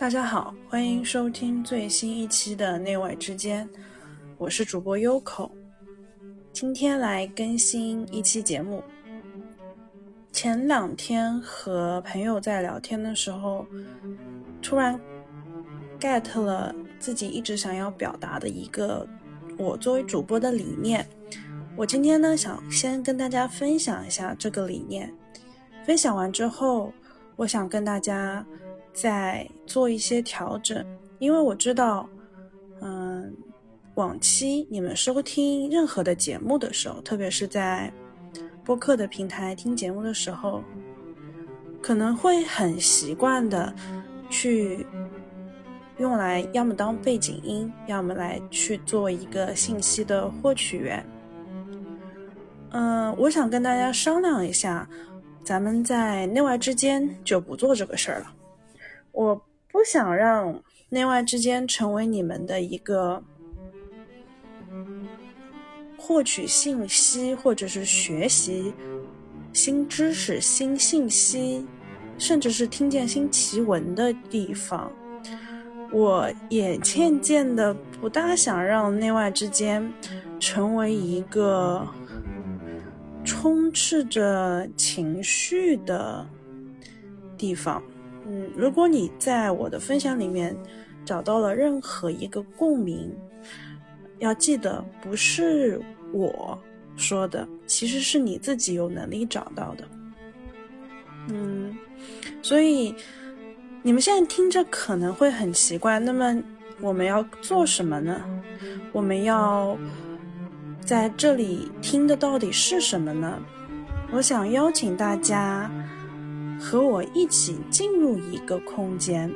大家好，欢迎收听最新一期的《内外之间》，我是主播优口，今天来更新一期节目。前两天和朋友在聊天的时候，突然 get 了自己一直想要表达的一个我作为主播的理念。我今天呢，想先跟大家分享一下这个理念。分享完之后，我想跟大家。在做一些调整，因为我知道，嗯，往期你们收听任何的节目的时候，特别是在播客的平台听节目的时候，可能会很习惯的去用来要么当背景音，要么来去做一个信息的获取源。嗯，我想跟大家商量一下，咱们在内外之间就不做这个事儿了。我不想让内外之间成为你们的一个获取信息或者是学习新知识、新信息，甚至是听见新奇闻的地方。我也渐渐的不大想让内外之间成为一个充斥着情绪的地方。嗯，如果你在我的分享里面找到了任何一个共鸣，要记得不是我说的，其实是你自己有能力找到的。嗯，所以你们现在听着可能会很奇怪，那么我们要做什么呢？我们要在这里听的到底是什么呢？我想邀请大家。和我一起进入一个空间，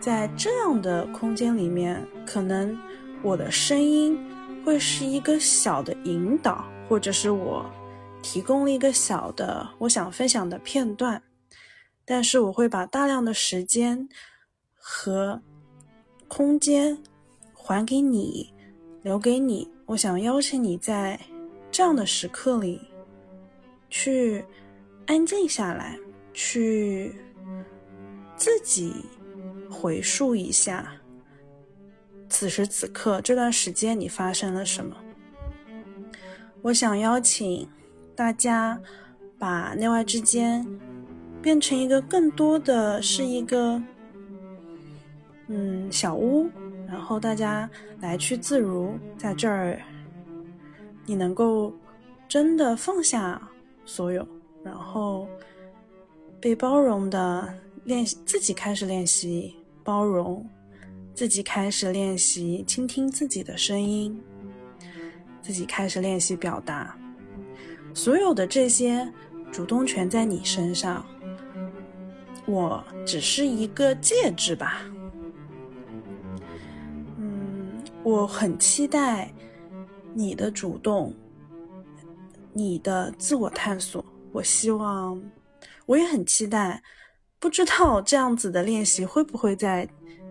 在这样的空间里面，可能我的声音会是一个小的引导，或者是我提供了一个小的我想分享的片段，但是我会把大量的时间和空间还给你，留给你。我想邀请你在这样的时刻里去安静下来。去自己回溯一下，此时此刻这段时间你发生了什么？我想邀请大家把内外之间变成一个更多的是一个嗯小屋，然后大家来去自如，在这儿你能够真的放下所有，然后。被包容的练习，自己开始练习包容，自己开始练习倾听自己的声音，自己开始练习表达。所有的这些主动权在你身上，我只是一个介质吧。嗯，我很期待你的主动，你的自我探索。我希望。我也很期待，不知道这样子的练习会不会在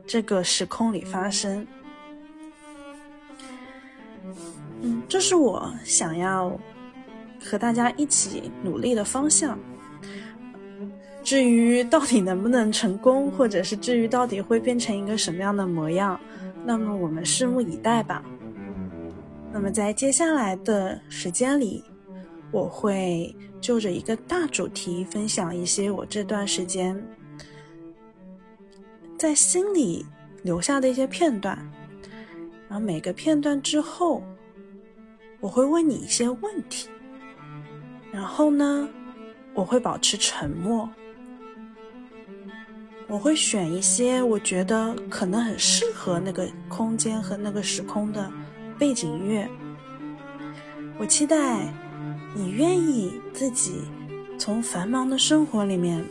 这个时空里发生。嗯，这是我想要和大家一起努力的方向。至于到底能不能成功，或者是至于到底会变成一个什么样的模样，那么我们拭目以待吧。那么在接下来的时间里，我会。就着一个大主题分享一些我这段时间在心里留下的一些片段，然后每个片段之后，我会问你一些问题，然后呢，我会保持沉默，我会选一些我觉得可能很适合那个空间和那个时空的背景音乐，我期待。你愿意自己从繁忙的生活里面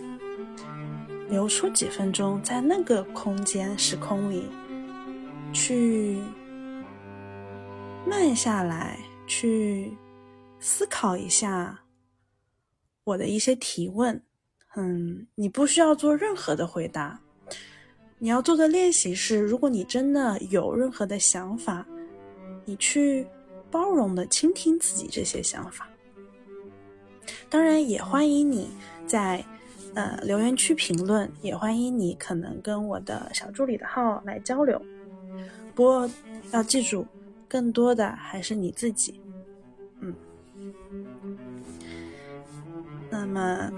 留出几分钟，在那个空间时空里，去慢下来，去思考一下我的一些提问。嗯，你不需要做任何的回答，你要做的练习是：如果你真的有任何的想法，你去包容的倾听自己这些想法。当然，也欢迎你在呃留言区评论，也欢迎你可能跟我的小助理的号来交流。不过要记住，更多的还是你自己。嗯，那么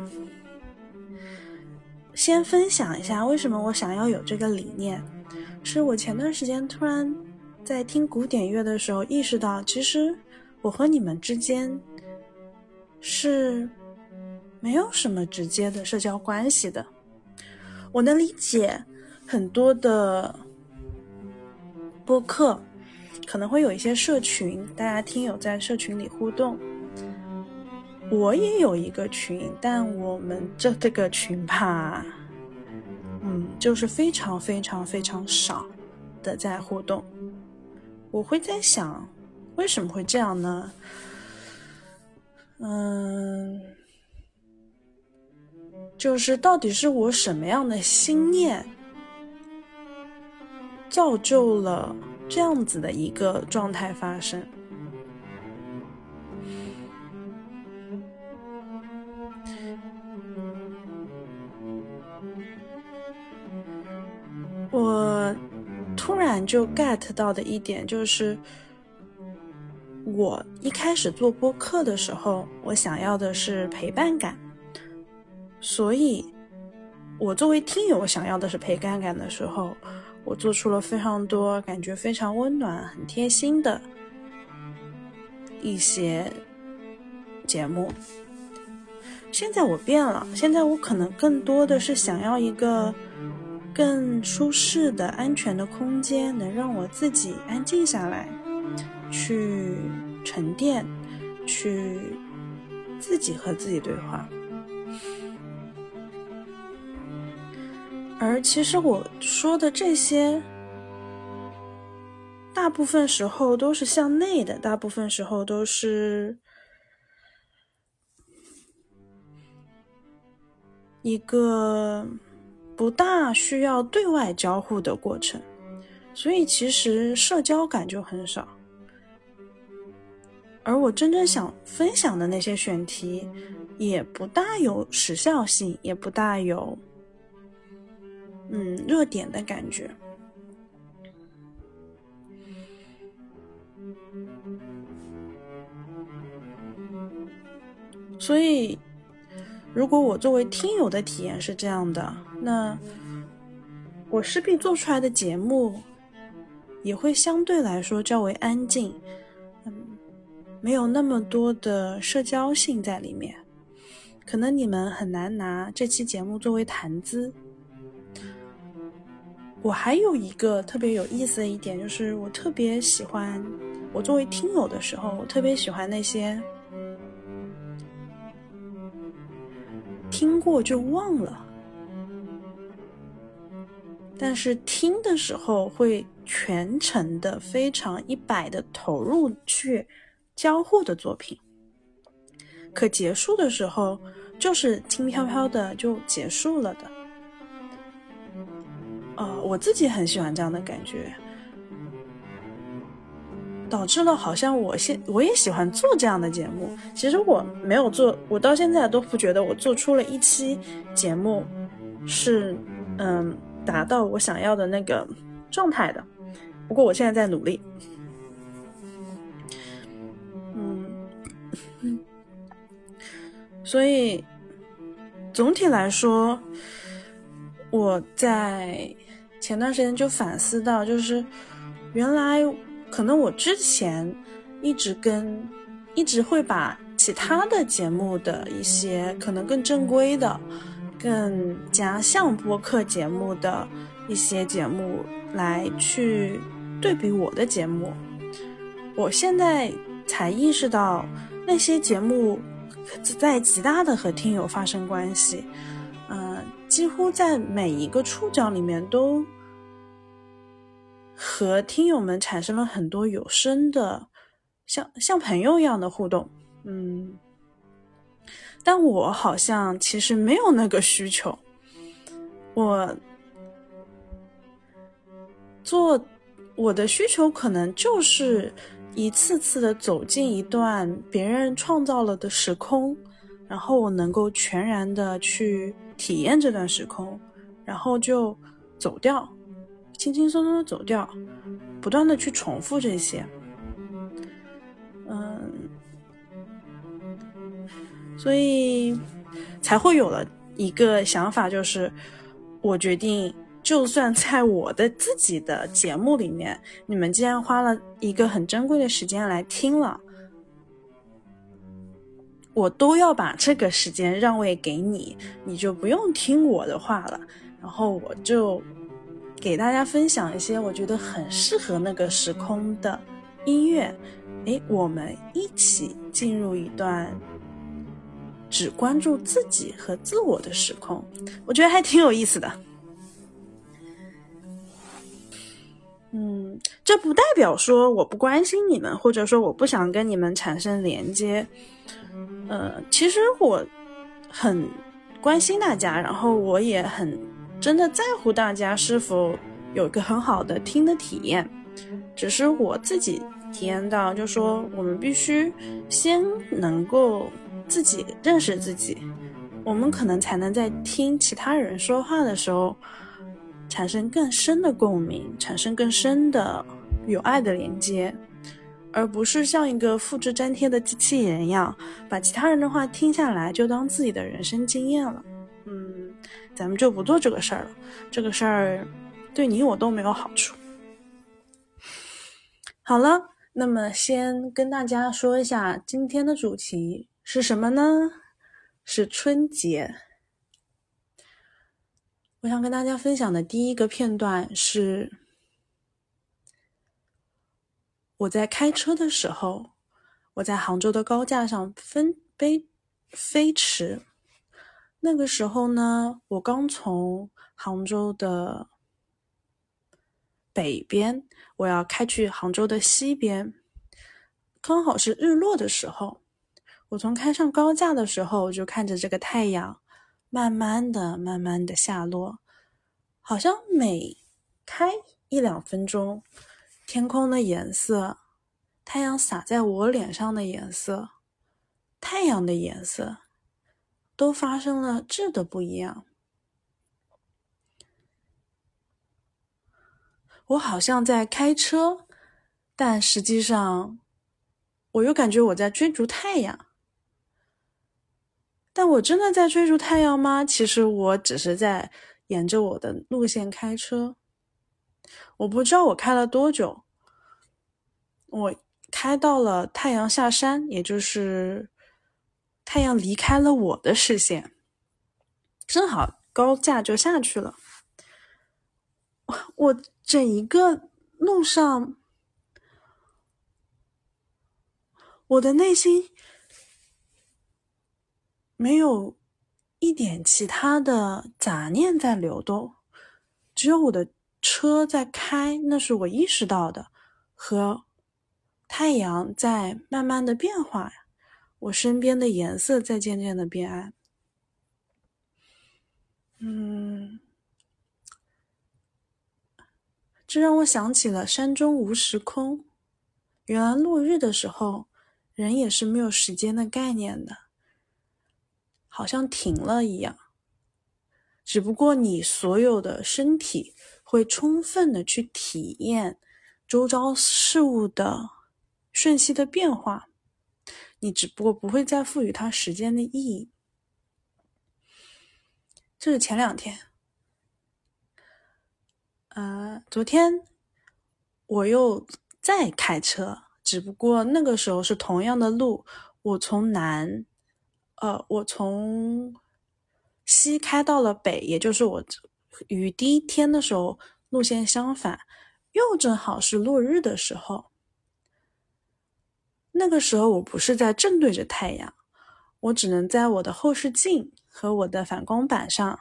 先分享一下为什么我想要有这个理念，是我前段时间突然在听古典乐的时候意识到，其实我和你们之间是。没有什么直接的社交关系的，我能理解很多的播客可能会有一些社群，大家听友在社群里互动。我也有一个群，但我们这这个群吧，嗯，就是非常非常非常少的在互动。我会在想，为什么会这样呢？嗯。就是到底是我什么样的心念，造就了这样子的一个状态发生？我突然就 get 到的一点就是，我一开始做播客的时候，我想要的是陪伴感。所以，我作为听友想要的是陪伴感的时候，我做出了非常多感觉非常温暖、很贴心的一些节目。现在我变了，现在我可能更多的是想要一个更舒适的、安全的空间，能让我自己安静下来，去沉淀，去自己和自己对话。而其实我说的这些，大部分时候都是向内的，大部分时候都是一个不大需要对外交互的过程，所以其实社交感就很少。而我真正想分享的那些选题，也不大有时效性，也不大有。嗯，热点的感觉。所以，如果我作为听友的体验是这样的，那我势必做出来的节目也会相对来说较为安静，没有那么多的社交性在里面，可能你们很难拿这期节目作为谈资。我还有一个特别有意思的一点，就是我特别喜欢，我作为听友的时候，我特别喜欢那些听过就忘了，但是听的时候会全程的非常一百的投入去交互的作品，可结束的时候就是轻飘飘的就结束了的。呃，我自己很喜欢这样的感觉，导致了好像我现我也喜欢做这样的节目。其实我没有做，我到现在都不觉得我做出了一期节目是嗯达到我想要的那个状态的。不过我现在在努力，所以总体来说，我在。前段时间就反思到，就是原来可能我之前一直跟一直会把其他的节目的一些可能更正规的、更加像播客节目的一些节目来去对比我的节目，我现在才意识到那些节目在极大的和听友发生关系。几乎在每一个触角里面都和听友们产生了很多有声的，像像朋友一样的互动，嗯，但我好像其实没有那个需求，我做我的需求可能就是一次次的走进一段别人创造了的时空，然后我能够全然的去。体验这段时空，然后就走掉，轻轻松松的走掉，不断的去重复这些，嗯，所以才会有了一个想法，就是我决定。就算在我的自己的节目里面，你们既然花了一个很珍贵的时间来听了，我都要把这个时间让位给你，你就不用听我的话了。然后我就给大家分享一些我觉得很适合那个时空的音乐，诶，我们一起进入一段只关注自己和自我的时空，我觉得还挺有意思的。嗯，这不代表说我不关心你们，或者说我不想跟你们产生连接。呃，其实我很关心大家，然后我也很真的在乎大家是否有一个很好的听的体验。只是我自己体验到，就说我们必须先能够自己认识自己，我们可能才能在听其他人说话的时候。产生更深的共鸣，产生更深的有爱的连接，而不是像一个复制粘贴的机器人一样，把其他人的话听下来就当自己的人生经验了。嗯，咱们就不做这个事儿了，这个事儿对你我都没有好处。好了，那么先跟大家说一下今天的主题是什么呢？是春节。我想跟大家分享的第一个片段是，我在开车的时候，我在杭州的高架上分飞飞驰。那个时候呢，我刚从杭州的北边，我要开去杭州的西边，刚好是日落的时候。我从开上高架的时候，我就看着这个太阳。慢慢的、慢慢的下落，好像每开一两分钟，天空的颜色、太阳洒在我脸上的颜色、太阳的颜色，都发生了质的不一样。我好像在开车，但实际上，我又感觉我在追逐太阳。但我真的在追逐太阳吗？其实我只是在沿着我的路线开车。我不知道我开了多久，我开到了太阳下山，也就是太阳离开了我的视线，正好高架就下去了。我整一个路上，我的内心。没有一点其他的杂念在流动，只有我的车在开，那是我意识到的，和太阳在慢慢的变化，我身边的颜色在渐渐的变暗。嗯，这让我想起了山中无时空，原来落日的时候，人也是没有时间的概念的。好像停了一样，只不过你所有的身体会充分的去体验周遭事物的瞬息的变化，你只不过不会再赋予它时间的意义。这是前两天，呃，昨天我又在开车，只不过那个时候是同样的路，我从南。呃，我从西开到了北，也就是我与第一天的时候路线相反，又正好是落日的时候。那个时候我不是在正对着太阳，我只能在我的后视镜和我的反光板上，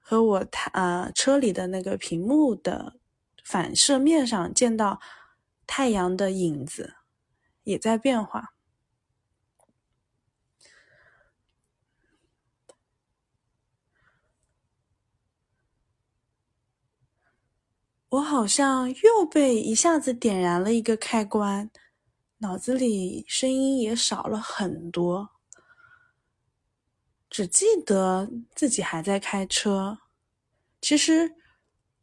和我太呃车里的那个屏幕的反射面上见到太阳的影子也在变化。我好像又被一下子点燃了一个开关，脑子里声音也少了很多，只记得自己还在开车，其实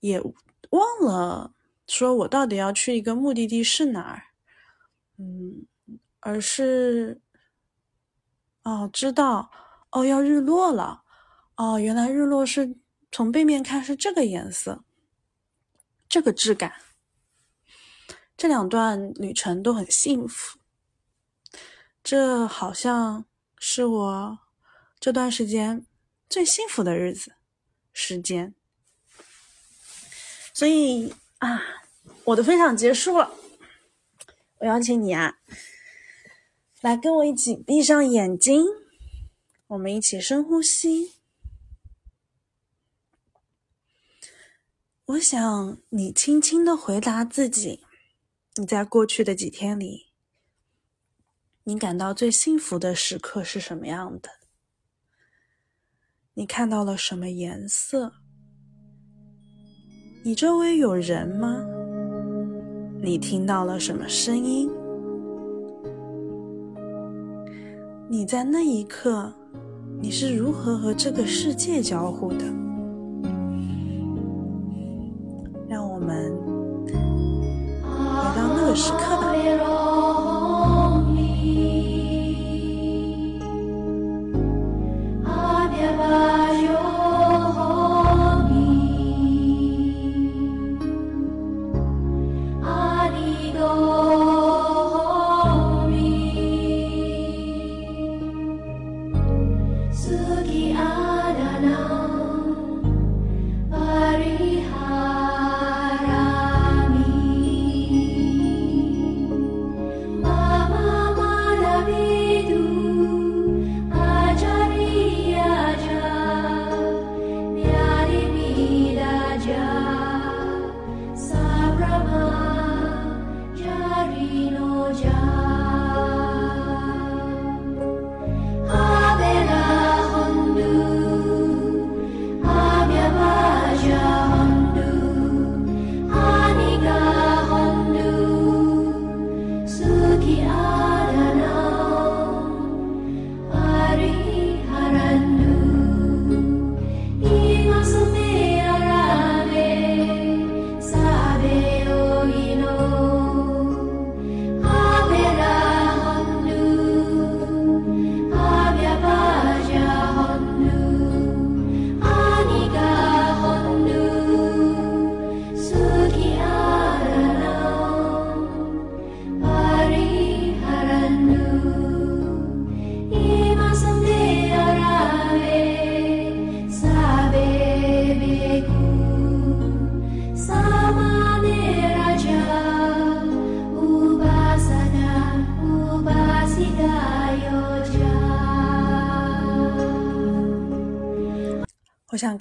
也忘了说我到底要去一个目的地是哪儿。嗯，而是哦，知道哦，要日落了。哦，原来日落是从背面看是这个颜色，这个质感。这两段旅程都很幸福，这好像是我这段时间最幸福的日子时间。所以啊，我的分享结束了。我邀请你啊，来跟我一起闭上眼睛，我们一起深呼吸。我想你轻轻的回答自己。你在过去的几天里，你感到最幸福的时刻是什么样的？你看到了什么颜色？你周围有人吗？你听到了什么声音？你在那一刻，你是如何和这个世界交互的？我们。回到那个时刻吧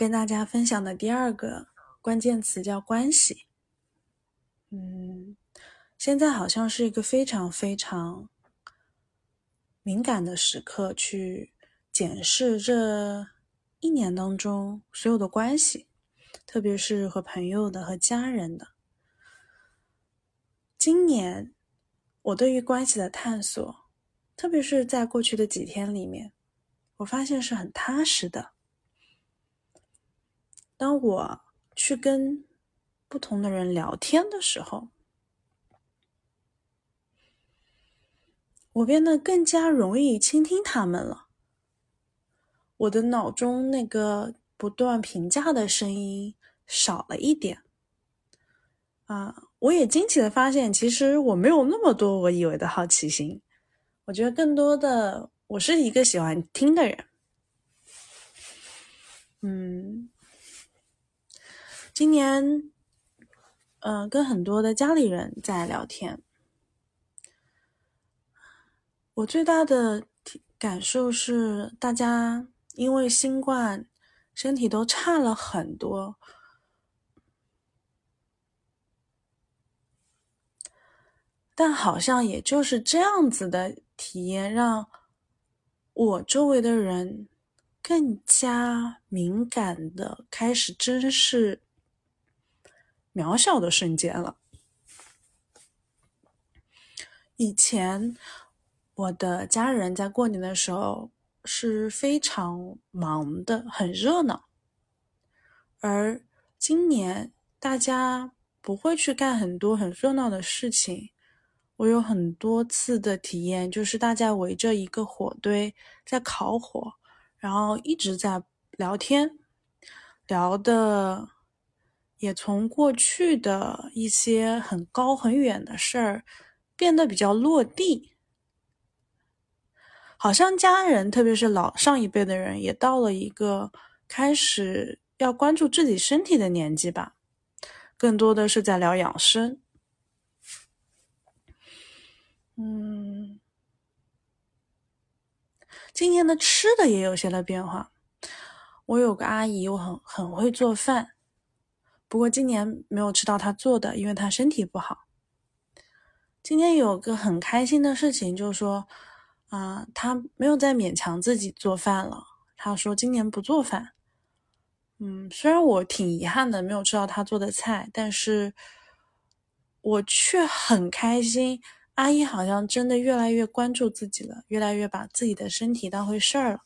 跟大家分享的第二个关键词叫关系。嗯，现在好像是一个非常非常敏感的时刻，去检视这一年当中所有的关系，特别是和朋友的、和家人的。今年我对于关系的探索，特别是在过去的几天里面，我发现是很踏实的。当我去跟不同的人聊天的时候，我变得更加容易倾听他们了。我的脑中那个不断评价的声音少了一点。啊，我也惊奇的发现，其实我没有那么多我以为的好奇心。我觉得更多的，我是一个喜欢听的人。嗯。今年，嗯，跟很多的家里人在聊天。我最大的感受是，大家因为新冠，身体都差了很多。但好像也就是这样子的体验，让我周围的人更加敏感的开始珍视。渺小的瞬间了。以前，我的家人在过年的时候是非常忙的，很热闹。而今年大家不会去干很多很热闹的事情。我有很多次的体验，就是大家围着一个火堆在烤火，然后一直在聊天，聊的也从过去的一些很高很远的事儿变得比较落地，好像家人，特别是老上一辈的人，也到了一个开始要关注自己身体的年纪吧，更多的是在聊养生。嗯，今年的吃的也有些的变化。我有个阿姨，我很很会做饭，不过今年没有吃到她做的，因为她身体不好。今天有个很开心的事情，就是说，啊，她没有再勉强自己做饭了。她说今年不做饭。嗯，虽然我挺遗憾的，没有吃到她做的菜，但是我却很开心。阿姨好像真的越来越关注自己了，越来越把自己的身体当回事儿了。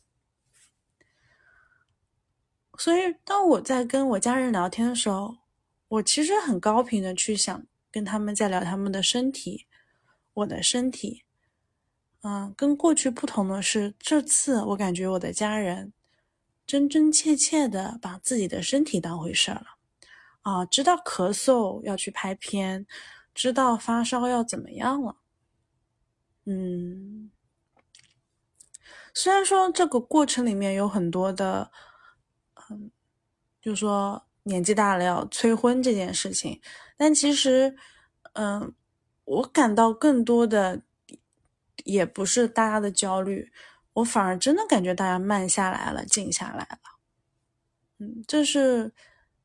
所以，当我在跟我家人聊天的时候，我其实很高频的去想跟他们在聊他们的身体，我的身体。嗯，跟过去不同的是，这次我感觉我的家人真真切切的把自己的身体当回事了。啊，知道咳嗽要去拍片。知道发烧要怎么样了，嗯，虽然说这个过程里面有很多的，就说年纪大了要催婚这件事情，但其实，嗯，我感到更多的也不是大家的焦虑，我反而真的感觉大家慢下来了，静下来了，嗯，这是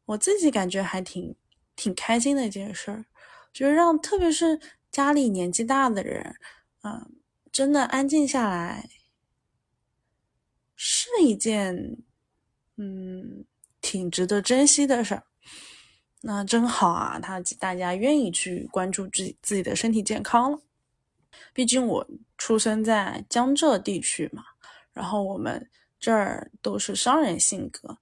我自己感觉还挺挺开心的一件事儿。就是让，特别是家里年纪大的人，嗯，真的安静下来，是一件，嗯，挺值得珍惜的事儿。那真好啊，他大家愿意去关注自己自己的身体健康了。毕竟我出生在江浙地区嘛，然后我们这儿都是商人性格，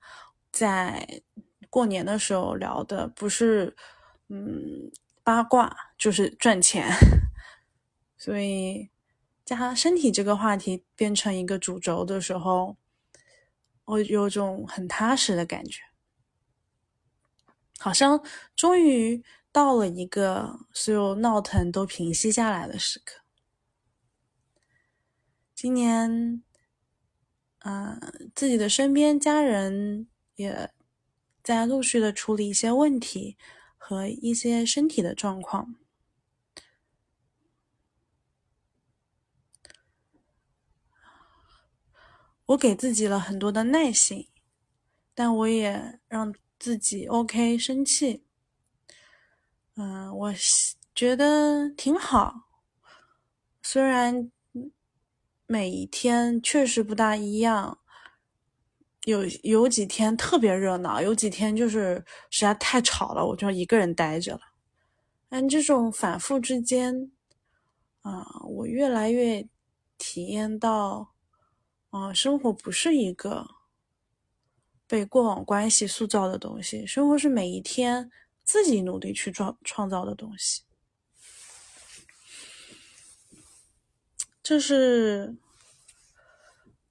在过年的时候聊的不是，嗯。八卦就是赚钱，所以加身体这个话题变成一个主轴的时候，我有种很踏实的感觉，好像终于到了一个所有闹腾都平息下来的时刻。今年，嗯，自己的身边家人也在陆续的处理一些问题。和一些身体的状况，我给自己了很多的耐心，但我也让自己 OK 生气。嗯，我觉得挺好，虽然每一天确实不大一样。有有几天特别热闹，有几天就是实在太吵了，我就一个人待着了。但这种反复之间，啊，我越来越体验到，啊，生活不是一个被过往关系塑造的东西，生活是每一天自己努力去创创造的东西。这是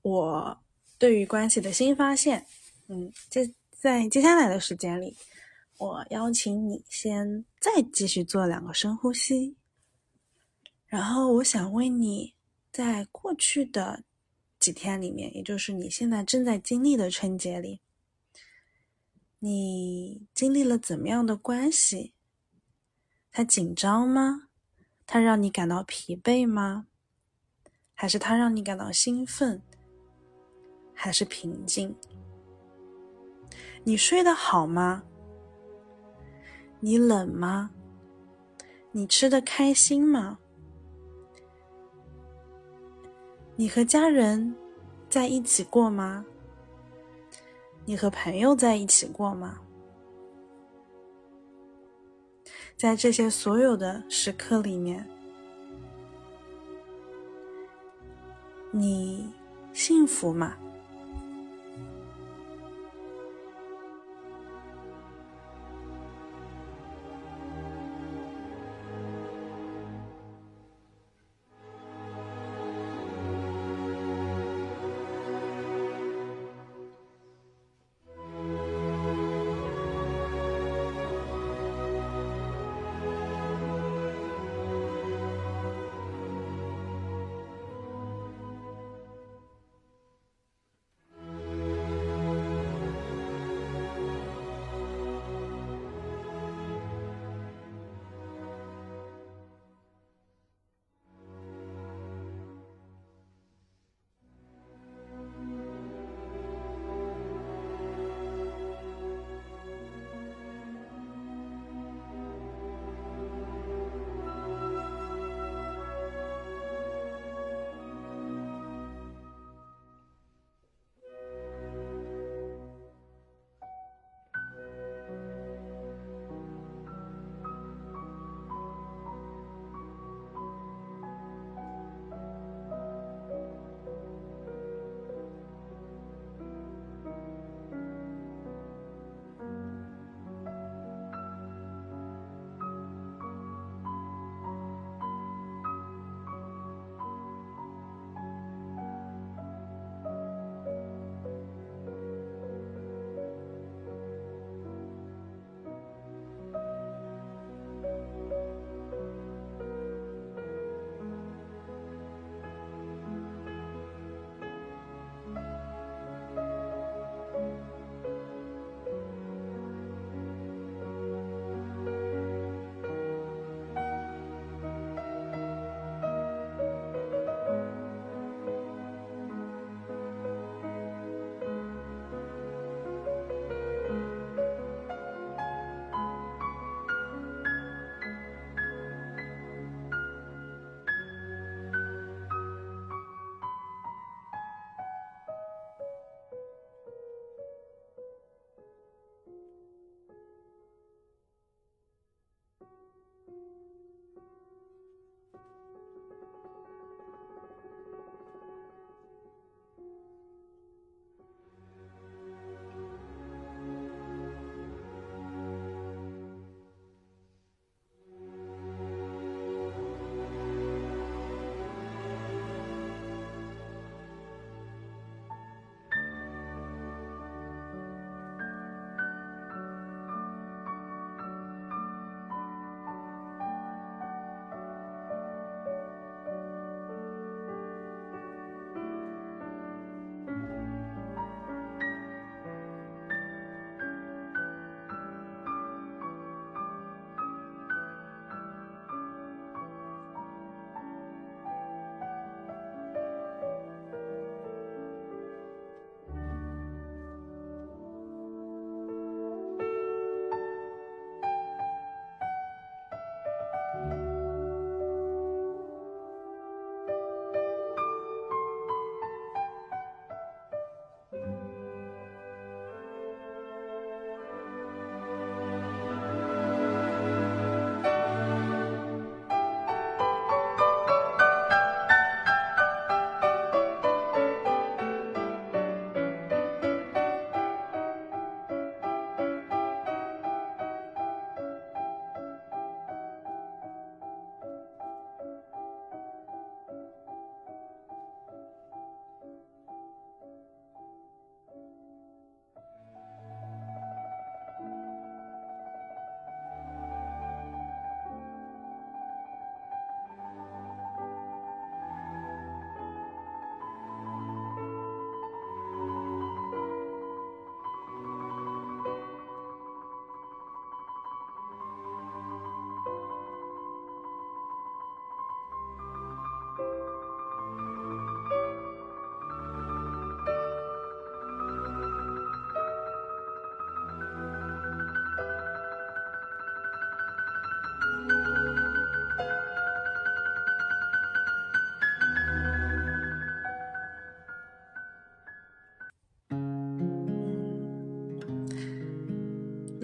我。对于关系的新发现，嗯，接在接下来的时间里，我邀请你先再继续做两个深呼吸，然后我想问你，在过去的几天里面，也就是你现在正在经历的春节里，你经历了怎么样的关系？它紧张吗？它让你感到疲惫吗？还是它让你感到兴奋？还是平静？你睡得好吗？你冷吗？你吃的开心吗？你和家人在一起过吗？你和朋友在一起过吗？在这些所有的时刻里面，你。幸福吗。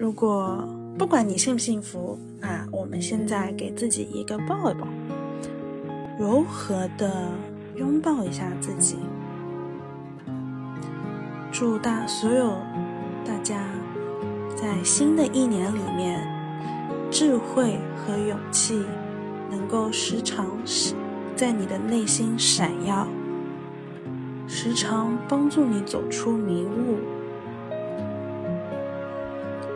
如果不管你幸不幸福啊，我们现在给自己一个抱一抱，柔和的拥抱一下自己，祝大所有大家在新的一年里面，智慧和勇气能够时常在你的内心闪耀，时常帮助你走出迷雾。